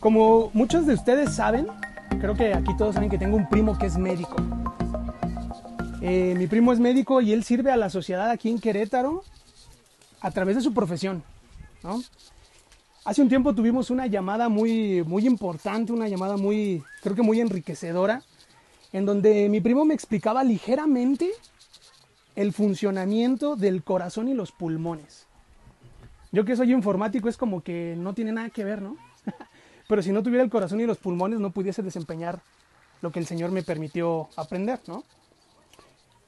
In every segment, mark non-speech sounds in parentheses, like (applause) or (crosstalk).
Como muchos de ustedes saben, creo que aquí todos saben que tengo un primo que es médico. Eh, mi primo es médico y él sirve a la sociedad aquí en Querétaro a través de su profesión. Hace un tiempo tuvimos una llamada muy, muy importante, una llamada muy, creo que muy enriquecedora, en donde mi primo me explicaba ligeramente el funcionamiento del corazón y los pulmones. Yo que soy informático es como que no tiene nada que ver, ¿no? Pero si no tuviera el corazón y los pulmones no pudiese desempeñar lo que el Señor me permitió aprender, ¿no?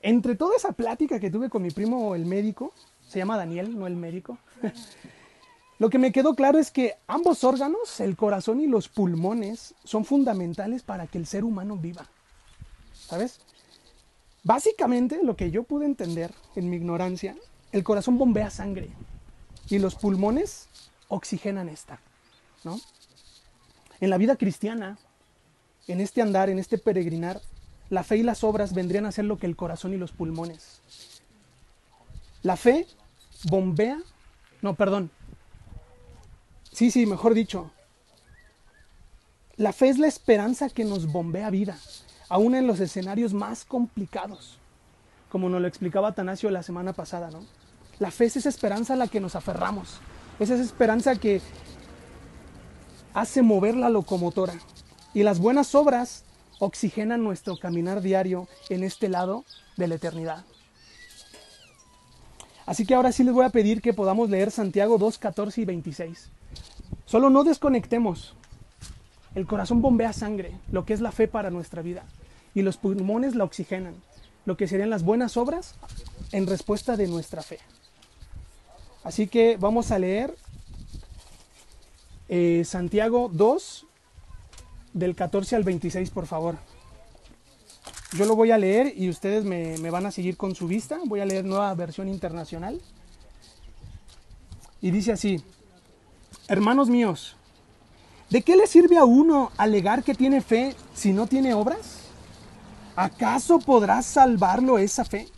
Entre toda esa plática que tuve con mi primo el médico, se llama Daniel, no el médico, (laughs) lo que me quedó claro es que ambos órganos, el corazón y los pulmones, son fundamentales para que el ser humano viva. ¿Sabes? Básicamente, lo que yo pude entender en mi ignorancia, el corazón bombea sangre y los pulmones oxigenan esta, ¿no? En la vida cristiana, en este andar, en este peregrinar, la fe y las obras vendrían a ser lo que el corazón y los pulmones. La fe bombea, no, perdón. Sí, sí, mejor dicho. La fe es la esperanza que nos bombea vida, aún en los escenarios más complicados, como nos lo explicaba Atanasio la semana pasada, ¿no? La fe es esa esperanza a la que nos aferramos, es esa esperanza que hace mover la locomotora. Y las buenas obras oxigenan nuestro caminar diario en este lado de la eternidad. Así que ahora sí les voy a pedir que podamos leer Santiago 2, 14 y 26. Solo no desconectemos. El corazón bombea sangre, lo que es la fe para nuestra vida, y los pulmones la oxigenan, lo que serían las buenas obras en respuesta de nuestra fe. Así que vamos a leer eh, Santiago 2, del 14 al 26, por favor. Yo lo voy a leer y ustedes me, me, van a seguir con su vista. Voy a leer nueva versión internacional. Y dice así, hermanos míos, ¿de qué le sirve a uno alegar que tiene fe si no tiene obras? ¿Acaso podrá salvarlo esa fe?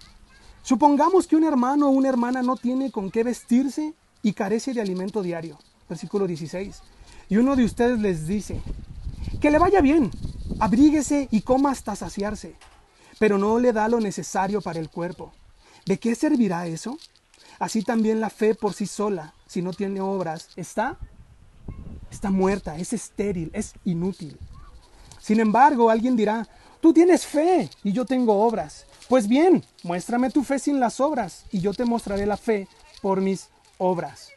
Supongamos que un hermano o una hermana no tiene con qué vestirse y carece de alimento diario. Versículo 16. Y uno de ustedes les dice, que le vaya bien, abríguese y coma hasta saciarse, pero no le da lo necesario para el cuerpo. ¿De qué servirá eso? Así también la fe por sí sola, si no tiene obras, está está muerta, es estéril, es inútil. Sin embargo, alguien dirá, tú tienes fe y yo tengo obras. Pues bien, muéstrame tu fe sin las obras y yo te mostraré la fe por mis obras.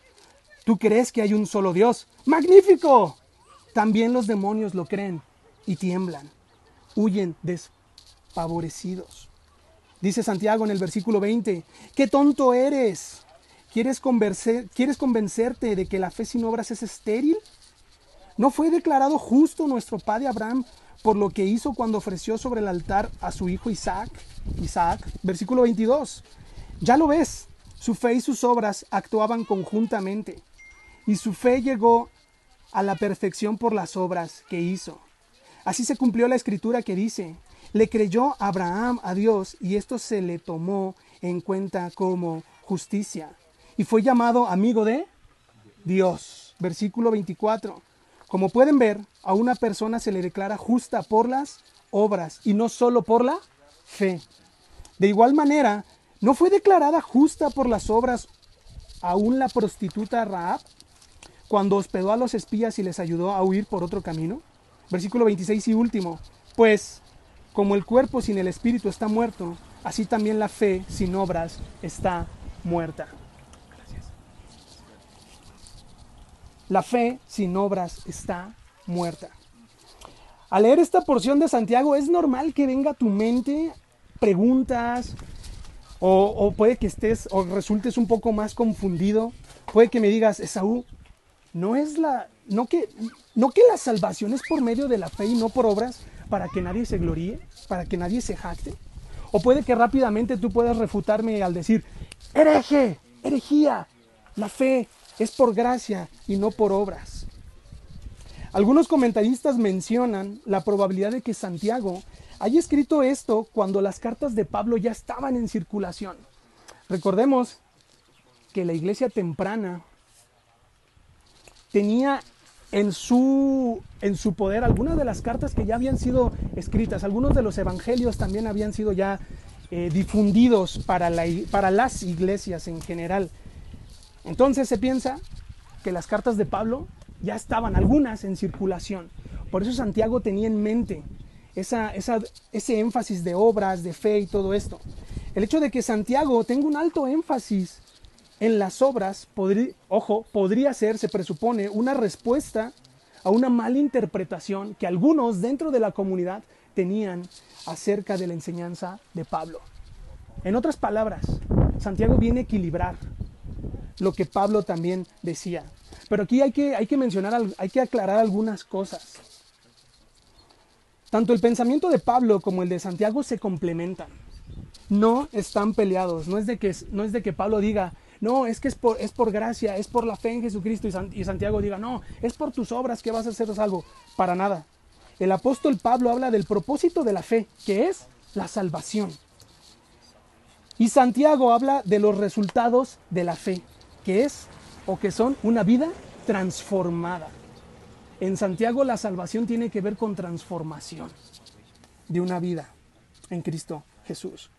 ¿Tú crees que hay un solo Dios? ¡Magnífico! También los demonios lo creen y tiemblan, huyen desfavorecidos. Dice Santiago en el versículo 20, ¡qué tonto eres! ¿Quieres, ¿Quieres convencerte de que la fe sin obras es estéril? ¿No fue declarado justo nuestro padre Abraham por lo que hizo cuando ofreció sobre el altar a su hijo Isaac? Isaac, versículo 22. Ya lo ves, su fe y sus obras actuaban conjuntamente, y su fe llegó a la perfección por las obras que hizo. Así se cumplió la escritura que dice, le creyó Abraham a Dios y esto se le tomó en cuenta como justicia. Y fue llamado amigo de Dios. Versículo 24. Como pueden ver, a una persona se le declara justa por las obras y no solo por la fe. De igual manera, ¿no fue declarada justa por las obras aún la prostituta Raab? Cuando hospedó a los espías y les ayudó a huir por otro camino? Versículo 26 y último. Pues, como el cuerpo sin el espíritu está muerto, así también la fe sin obras está muerta. La fe sin obras está muerta. Al leer esta porción de Santiago es normal que venga a tu mente preguntas o, o puede que estés o resultes un poco más confundido. Puede que me digas, Esaú, no es la, no que, no que la salvación es por medio de la fe y no por obras para que nadie se gloríe, para que nadie se jacte. O puede que rápidamente tú puedas refutarme al decir, hereje, herejía, la fe es por gracia y no por obras. Algunos comentaristas mencionan la probabilidad de que Santiago haya escrito esto cuando las cartas de Pablo ya estaban en circulación. Recordemos que la iglesia temprana tenía en su, en su poder algunas de las cartas que ya habían sido escritas, algunos de los evangelios también habían sido ya eh, difundidos para, la, para las iglesias en general. Entonces se piensa que las cartas de Pablo ya estaban algunas en circulación. Por eso Santiago tenía en mente esa, ese énfasis de obras, de fe y todo esto. El hecho de que Santiago tenga un alto énfasis en las obras, ojo, podría ser, se presupone, una respuesta a una mala interpretación que algunos dentro de la comunidad tenían acerca de la enseñanza de Pablo. En otras palabras, Santiago viene a equilibrar lo que Pablo también decía. Pero aquí hay que, hay que mencionar, hay que aclarar algunas cosas. Tanto el pensamiento de Pablo como el de Santiago se complementan. No están peleados. No es de que, no es de que Pablo diga, no, es que es por, es por gracia, es por la fe en Jesucristo. Y, Santiago diga, no, es por tus obras que vas a ser salvo. Para nada. El apóstol Pablo habla del propósito de la fe, que es la salvación. Y Santiago habla de los resultados de la fe, que es o que son una vida transformada. En Santiago la salvación tiene que ver con transformación de una vida en Cristo Jesús.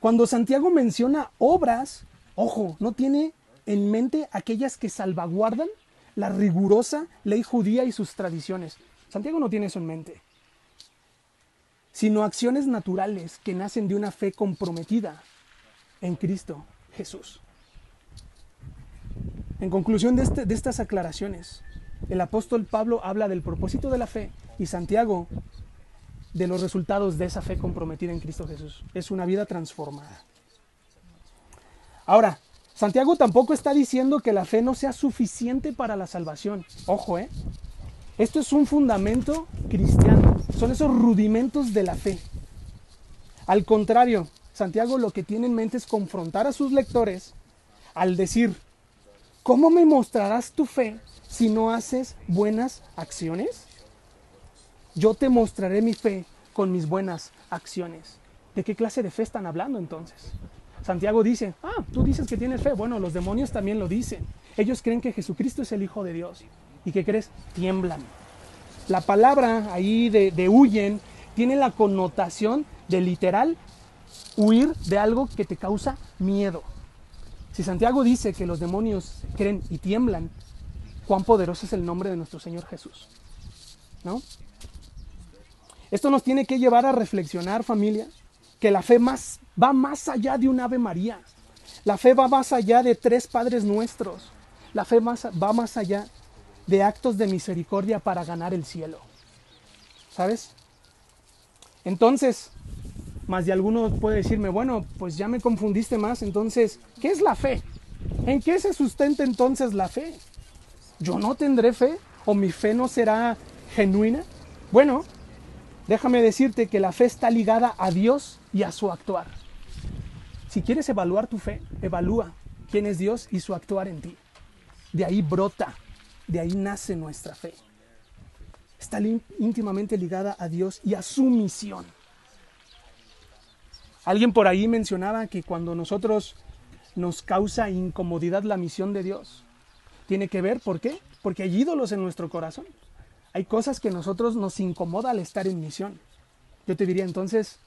Cuando Santiago menciona obras, ojo, no tiene en mente aquellas que salvaguardan la rigurosa ley judía y sus tradiciones. Santiago no tiene eso en mente, sino acciones naturales que nacen de una fe comprometida en Cristo Jesús. En conclusión este, de, estas aclaraciones, el apóstol Pablo habla del propósito de la fe y Santiago de los resultados de esa fe comprometida en Cristo Jesús. Es una vida transformada. Ahora, Santiago tampoco está diciendo que la fe no sea suficiente para la salvación. Ojo, ¿eh? Esto es un fundamento cristiano. Son esos rudimentos de la fe. Al contrario, Santiago lo que tiene en mente es confrontar a sus lectores al decir, ¿Cómo me mostrarás tu fe si no haces buenas acciones? Yo te mostraré mi fe con mis buenas acciones. ¿De qué clase de fe están hablando entonces? Santiago dice, ah, tú dices que tienes fe. Bueno, los demonios también lo dicen. Ellos creen que Jesucristo es el Hijo de Dios. ¿Y qué crees? Tiemblan. La palabra ahí de, de huyen tiene la connotación de literal huir de algo que te causa miedo. Si Santiago dice que los demonios creen y tiemblan, cuán poderoso es el nombre de nuestro Señor Jesús. ¿No? Esto nos tiene que llevar a reflexionar, familia, que la fe más, va más allá de un Ave María. La fe va más allá de tres Padres Nuestros. La fe va más allá de actos de misericordia para ganar el cielo. ¿Sabes? Entonces, más de algunos puede decirme, bueno, pues ya me confundiste más, entonces, ¿qué es la fe? ¿En qué se sustenta entonces la fe? ¿Yo no tendré fe o mi fe no será genuina? Bueno, déjame decirte que la fe está ligada a Dios y a su actuar. Si quieres evaluar tu fe, evalúa quién es Dios y su actuar en ti. De ahí brota, de ahí nace nuestra fe. Está íntimamente ligada a Dios y a su misión. Alguien por ahí mencionaba que cuando nosotros nos causa incomodidad la misión de Dios, tiene que ver, ¿por qué? Porque hay ídolos en nuestro corazón. Hay cosas que a nosotros nos incomoda al estar en misión. Yo te diría entonces,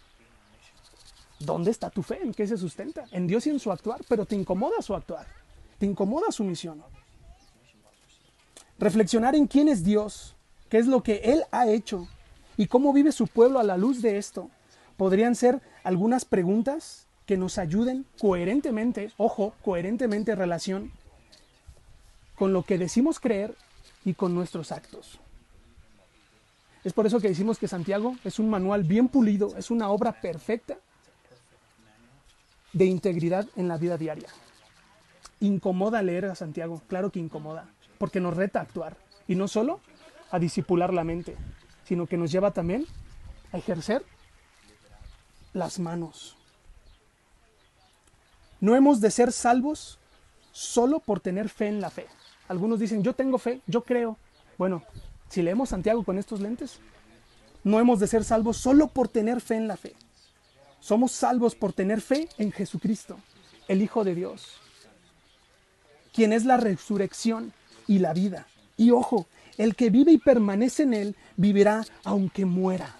¿dónde está tu fe? ¿En qué se sustenta? En Dios y en su actuar, pero te incomoda su actuar, te incomoda su misión. Reflexionar en quién es Dios, qué es lo que Él ha hecho y cómo vive su pueblo a la luz de esto, podrían ser algunas preguntas que nos ayuden coherentemente, ojo, coherentemente en relación con lo que decimos creer y con nuestros actos. Es por eso que decimos que Santiago es un manual bien pulido, es una obra perfecta de integridad en la vida diaria. Incomoda leer a Santiago, claro que incomoda, porque nos reta a actuar y no solo a disipular la mente, sino que nos lleva también a ejercer las manos. No hemos de ser salvos solo por tener fe en la fe. Algunos dicen, yo tengo fe, yo creo. Bueno, si leemos Santiago con estos lentes, no hemos de ser salvos solo por tener fe en la fe. Somos salvos por tener fe en Jesucristo, el Hijo de Dios, quien es la resurrección y la vida. Y ojo, El que vive y permanece en él vivirá aunque muera.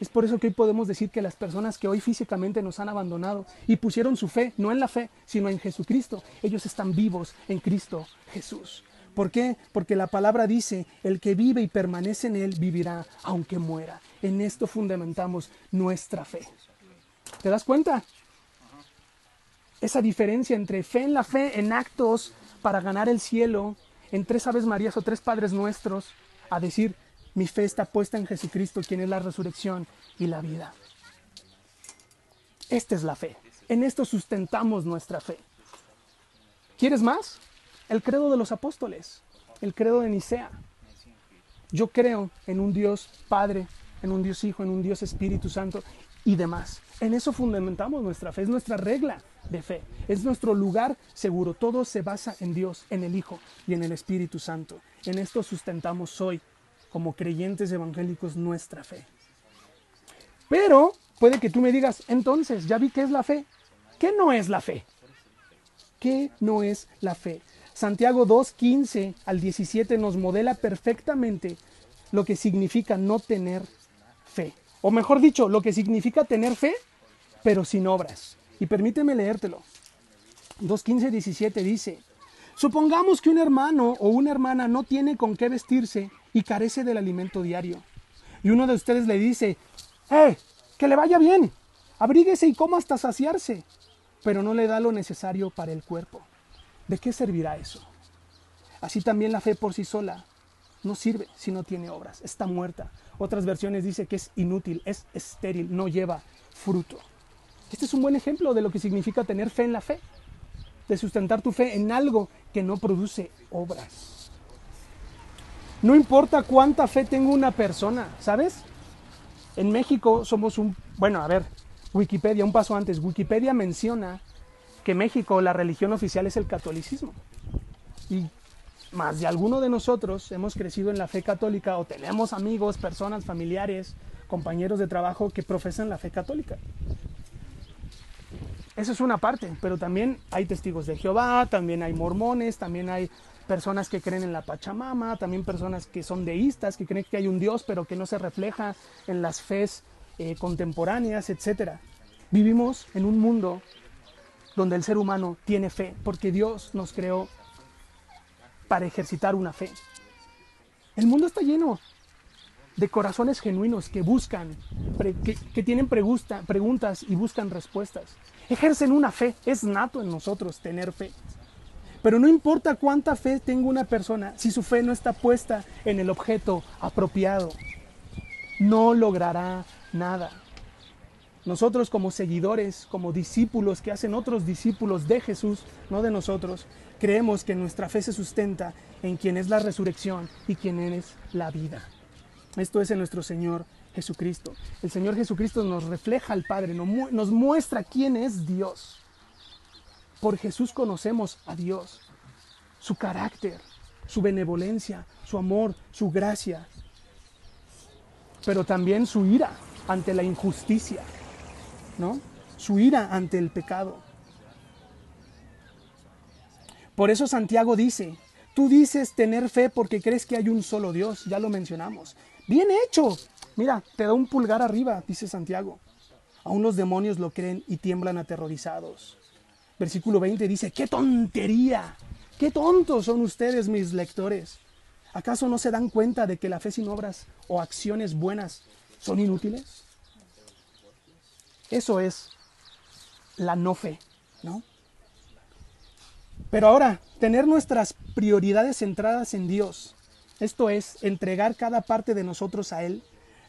Es por eso que hoy podemos decir que las personas que hoy físicamente nos han abandonado y pusieron su fe, no en la fe, sino en Jesucristo, ellos están vivos en Cristo Jesús. ¿Por qué? Porque la palabra dice, el que vive y permanece en él vivirá aunque muera. En esto fundamentamos nuestra fe. ¿Te das cuenta? Esa diferencia entre fe en la fe, en actos para ganar el cielo, en tres Aves Marías o tres Padres Nuestros, a decir, mi fe está puesta en Jesucristo, quien es la resurrección y la vida. Esta es la fe. En esto sustentamos nuestra fe. ¿Quieres más? El credo de los apóstoles, el credo de Nicea. Yo creo en un Dios Padre, en un Dios Hijo, en un Dios Espíritu Santo y demás. En eso fundamentamos nuestra fe, es nuestra regla de fe, es nuestro lugar seguro. Todo se basa en Dios, en el Hijo y en el Espíritu Santo. En esto sustentamos hoy como creyentes evangélicos nuestra fe. Pero puede que tú me digas, entonces, ya vi qué es la fe. ¿Qué no es la fe? ¿Qué no es la fe? Santiago 2, 15 al 17 nos modela perfectamente lo que significa no tener O mejor dicho, lo que significa tener fe, pero sin obras. Y permíteme leértelo. 2, 15, 17 dice, supongamos que un hermano o una hermana no tiene con qué vestirse y carece del alimento diario. Y uno de ustedes le dice, ¡eh! Que le vaya bien. Abríguese y coma hasta saciarse. Pero no le da lo necesario para el cuerpo. ¿De qué servirá eso? Así también la fe por sí sola no sirve si no tiene obras. Está muerta. Otras versiones dice que es inútil, es estéril, no lleva fruto. Este es un buen ejemplo de lo que significa tener fe en la fe. De sustentar tu fe en algo que no produce obras. No importa cuánta fe tenga una persona, ¿sabes? En México somos un, bueno, a ver, Wikipedia, un paso antes, Wikipedia menciona que México la religión oficial es el catolicismo. Y más de alguno de nosotros hemos crecido en la fe católica o tenemos amigos, personas, familiares, compañeros de trabajo que profesan la fe católica. Eso es una parte, pero también hay testigos de Jehová, también hay mormones, también hay personas que creen en la Pachamama, también personas que son deístas, que creen que hay un Dios, pero que no se refleja en las fes eh, contemporáneas, etc. Vivimos en un mundo donde el ser humano tiene fe, porque Dios nos creó para ejercitar una fe. El mundo está lleno de corazones genuinos que buscan, que, tienen preguntas y buscan respuestas. Ejercen una fe, es nato en nosotros tener fe. Pero no importa cuánta fe tenga una persona, si su fe no está puesta en el objeto apropiado, no logrará nada. Nosotros como seguidores, como discípulos que hacen otros discípulos de Jesús, no de nosotros, creemos que nuestra fe se sustenta en quien es la resurrección y quien es la vida. Esto es en nuestro Señor Jesucristo. El Señor Jesucristo nos refleja al Padre, nos muestra quién es Dios. Por Jesús conocemos a Dios, su carácter, su benevolencia, su amor, su gracia, pero también su ira ante la injusticia, ¿no? Su ira ante el pecado. Por eso Santiago dice, tú dices tener fe porque crees que hay un solo Dios, ya lo mencionamos. Bien hecho. Mira, te da un pulgar arriba, dice Santiago. Aún los demonios lo creen y tiemblan aterrorizados. Versículo 20 dice, qué tontería, qué tontos son ustedes mis lectores. ¿Acaso no se dan cuenta de que la fe sin obras o acciones buenas son inútiles? Eso es la no fe, ¿no? Pero ahora, tener nuestras prioridades centradas en Dios, esto es, entregar cada parte de nosotros a Él,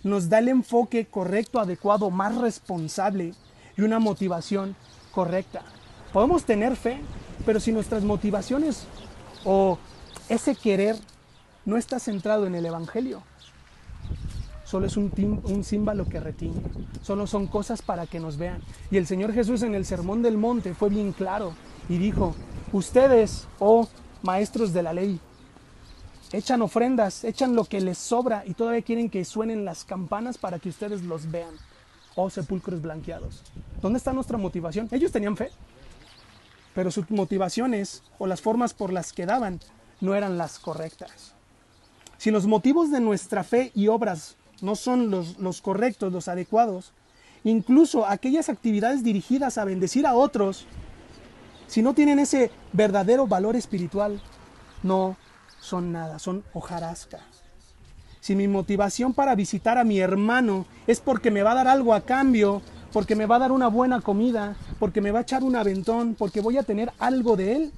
nos da el enfoque correcto, adecuado, más responsable y una motivación correcta. Podemos tener fe, pero si nuestras motivaciones o ese querer no está centrado en el Evangelio, solo es un, símbolo que retiene, solo son cosas para que nos vean. Y el Señor Jesús en el Sermón del Monte fue bien claro y dijo, ustedes, oh maestros de la ley, echan ofrendas, echan lo que les sobra y todavía quieren que suenen las campanas para que ustedes los vean, oh sepulcros blanqueados. ¿Dónde está nuestra motivación? Ellos tenían fe, pero sus motivaciones o las formas por las que daban no eran las correctas. si los motivos de nuestra fe y obras no son los, los correctos, los adecuados, incluso aquellas actividades dirigidas a bendecir a otros, si no tienen ese verdadero valor espiritual, no son nada, son hojarasca. Si mi motivación para visitar a mi hermano es porque me va a dar algo a cambio, porque me va a dar una buena comida, porque me va a echar un aventón, porque voy a tener algo de él,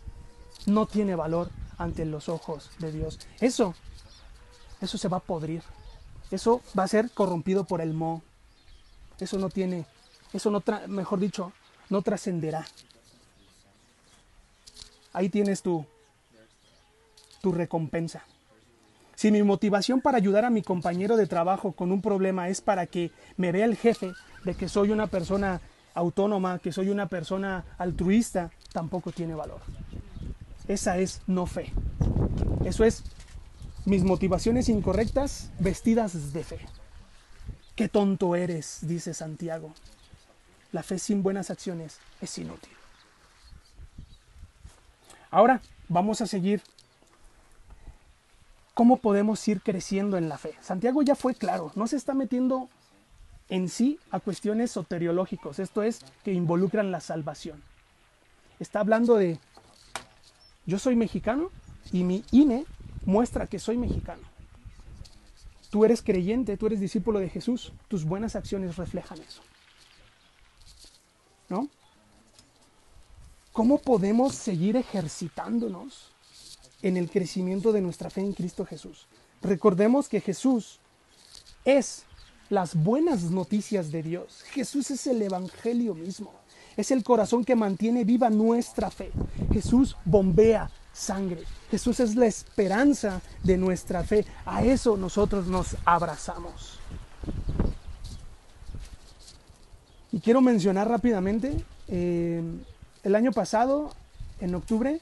no tiene valor ante los ojos de Dios. Eso, eso se va a podrir. Eso va a ser corrompido por el mo. Eso no tiene, eso no, mejor dicho, no trascenderá. Ahí tienes tu, tu recompensa. Si mi motivación para ayudar a mi compañero de trabajo con un problema es para que me vea el jefe de que soy una persona autónoma, que soy una persona altruista, tampoco tiene valor. Esa es no fe. Eso es mis motivaciones incorrectas vestidas de fe. Qué tonto eres, dice Santiago. La fe sin buenas acciones es inútil. Ahora vamos a seguir ¿Cómo podemos ir creciendo en la fe? Santiago ya fue claro, no se está metiendo en sí a cuestiones soteriológicos, esto es, que involucran la salvación. Está hablando de, yo soy mexicano y mi INE muestra que soy mexicano. Tú eres creyente, tú eres discípulo de Jesús, tus buenas acciones reflejan eso. ¿No? ¿Cómo podemos seguir ejercitándonos en el crecimiento de nuestra fe en Cristo Jesús. Recordemos que Jesús es las buenas noticias de Dios. Jesús es el Evangelio mismo. Es el corazón que mantiene viva nuestra fe. Jesús bombea sangre. Jesús es la esperanza de nuestra fe. A eso nosotros nos abrazamos. Y quiero mencionar rápidamente, eh, el año pasado, en octubre,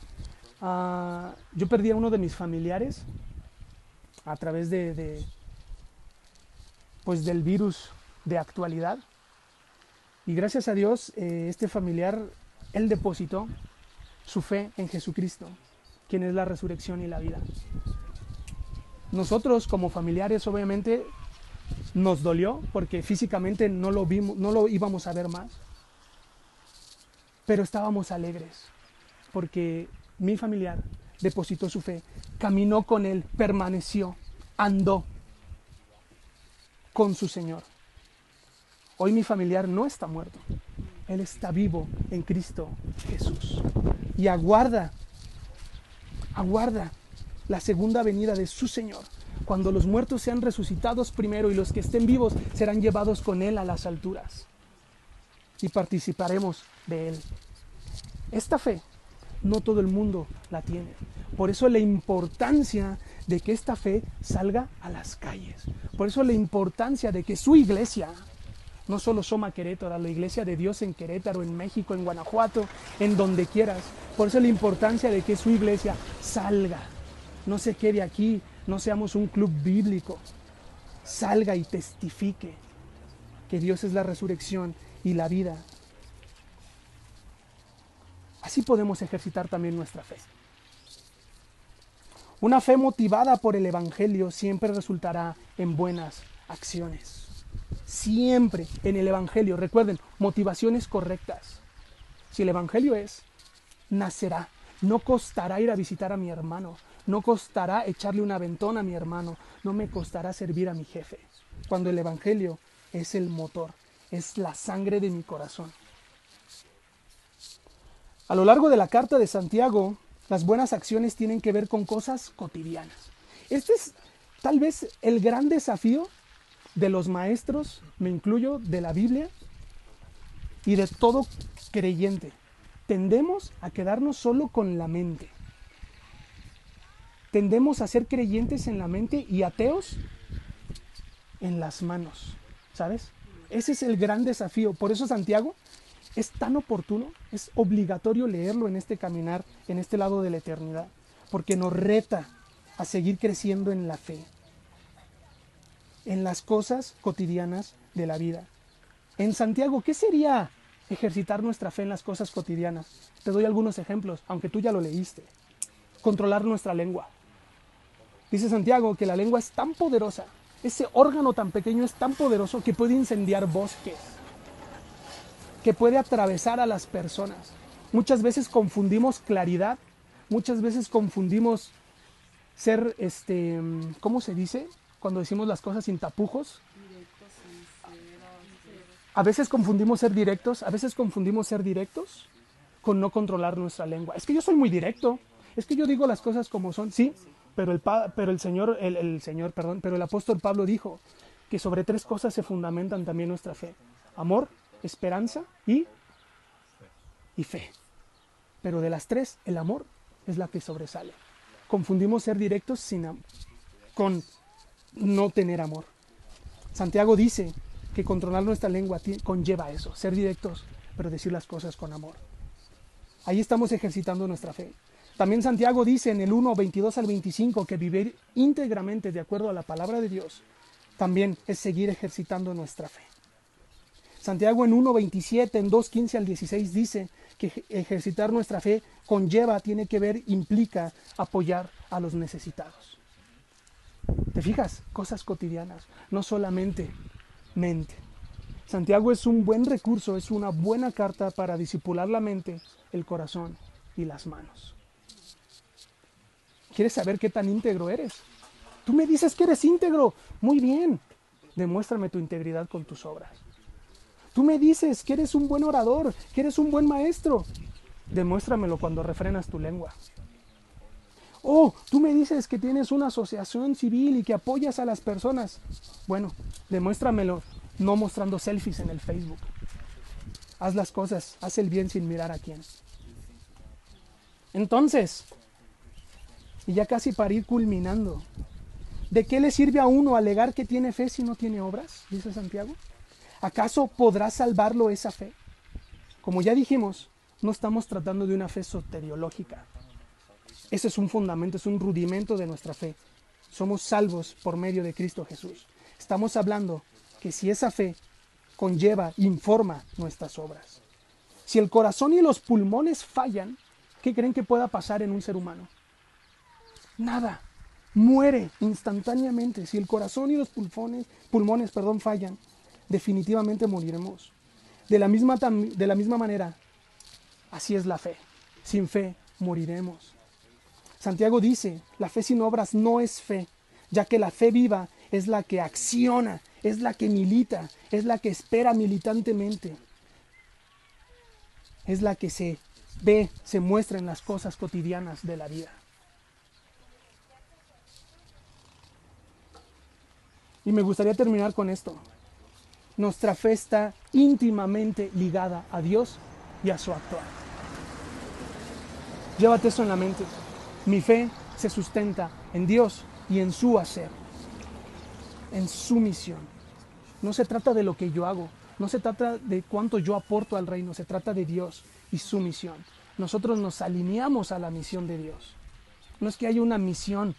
Ah, yo perdí a uno de mis familiares a través de, pues del virus de actualidad. Y gracias a Dios, eh, este familiar, él depositó su fe en Jesucristo, quien es la resurrección y la vida. Nosotros como familiares obviamente nos dolió porque físicamente no lo, vimos, no lo íbamos a ver más, pero estábamos alegres porque mi familiar, depositó su fe, caminó con él, permaneció, andó con su Señor. Hoy mi familiar no está muerto, él está vivo en Cristo Jesús y aguarda, aguarda la segunda venida de su Señor. Cuando los muertos sean resucitados primero y los que estén vivos serán llevados con Él a las alturas. Y participaremos de Él. Esta fe no todo el mundo la tiene. Por eso la importancia de que esta fe salga a las calles. Por eso la importancia de que su iglesia, no solo Soma Querétaro, la iglesia de Dios en Querétaro, en México, en Guanajuato, en donde quieras. Por eso la importancia de que su iglesia salga. No se quede aquí, no seamos un club bíblico. Salga y testifique que Dios es la resurrección y la vida Así podemos ejercitar también nuestra fe. Una fe motivada por el Evangelio siempre resultará en buenas acciones. Siempre en el Evangelio, recuerden, motivaciones correctas. Si el Evangelio es, nacerá. No costará ir a visitar a mi hermano. No costará echarle un aventón a mi hermano. No me costará servir a mi jefe. Cuando el Evangelio es el motor, es la sangre de mi corazón. A lo largo de la carta de Santiago, las buenas acciones tienen que ver con cosas cotidianas. Este es tal vez el gran desafío de los maestros, me incluyo, de la Biblia y de todo creyente. Tendemos a quedarnos solo con la mente. Tendemos a ser creyentes en la mente y ateos en las manos, ¿sabes? Ese es el gran desafío. Por eso Santiago es tan oportuno, es obligatorio leerlo en este caminar, en este lado de la eternidad, porque nos reta a seguir creciendo en la fe, en las cosas cotidianas de la vida. En Santiago, ¿qué sería ejercitar nuestra fe en las cosas cotidianas? Te doy algunos ejemplos, aunque tú ya lo leíste. Controlar nuestra lengua. Dice Santiago que la lengua es tan poderosa, ese órgano tan pequeño es tan poderoso que puede incendiar bosques, que puede atravesar a las personas. Muchas veces confundimos claridad, muchas veces confundimos ser, este, ¿cómo se dice? Cuando decimos las cosas sin tapujos. A veces confundimos ser directos, a veces confundimos ser directos con no controlar nuestra lengua. Es que yo soy muy directo, es que yo digo las cosas como son, sí, pero el, pero el Señor, el, el Señor, perdón, pero el apóstol Pablo dijo que sobre tres cosas se fundamentan también nuestra fe: amor, esperanza y, y fe. Pero de las tres, el amor es la que sobresale. Confundimos ser directos sin, con no tener amor. Santiago dice que controlar nuestra lengua conlleva eso, ser directos, pero decir las cosas con amor. Ahí estamos ejercitando nuestra fe. También Santiago dice en el 1, 22 al 25 que vivir íntegramente de acuerdo a la palabra de Dios también es seguir ejercitando nuestra fe. Santiago en 1, 27, en 2, 15 al 16 dice que ejercitar nuestra fe conlleva, tiene que ver, implica apoyar a los necesitados. ¿Te fijas? Cosas cotidianas, no solamente mente. Santiago es un buen recurso, es una buena carta para disipular la mente, el corazón y las manos. ¿Quieres saber qué tan íntegro eres? Tú me dices que eres íntegro. Muy bien. Demuéstrame tu integridad con tus obras. Tú me dices que eres un buen orador, que eres un buen maestro. Demuéstramelo cuando refrenas tu lengua. Oh, tú me dices que tienes una asociación civil y que apoyas a las personas. Bueno, demuéstramelo no mostrando selfies en el Facebook. Haz las cosas, haz el bien sin mirar a quién. Entonces, y ya casi para ir culminando, ¿de qué le sirve a uno alegar que tiene fe si no tiene obras? Dice Santiago. ¿Acaso podrá salvarlo esa fe? Como ya dijimos, no estamos tratando de una fe soteriológica. Ese es un fundamento, es un rudimento de nuestra fe. Somos salvos por medio de Cristo Jesús. Estamos hablando que si esa fe conlleva, informa nuestras obras. Si el corazón y los pulmones fallan, ¿qué creen que pueda pasar en un ser humano? Nada. Muere instantáneamente. Si el corazón y los pulmones, pulmones perdón, fallan, definitivamente moriremos. De la, misma, de la misma manera, así es la fe. Sin fe moriremos. Santiago dice, la fe sin obras no es fe, ya que la fe viva es la que acciona, es la que milita, es la que espera militantemente, es la que se ve, se muestra en las cosas cotidianas de la vida. Y me gustaría terminar con esto. Nuestra fe está íntimamente ligada a Dios y a su actuar. Llévate eso en la mente. Mi fe se sustenta en Dios y en su hacer, en su misión. No se trata de lo que yo hago, no se trata de cuánto yo aporto al reino, se trata de Dios y su misión. Nosotros nos alineamos a la misión de Dios. No es que haya una misión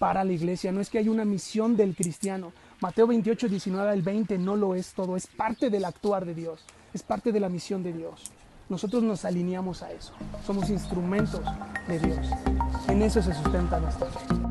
para la iglesia, no es que haya una misión del cristiano. Mateo 28, 19 al 20 no lo es todo, es parte del actuar de Dios, es parte de la misión de Dios. Nosotros nos alineamos a eso, somos instrumentos de Dios. En eso se sustenta nuestra fe.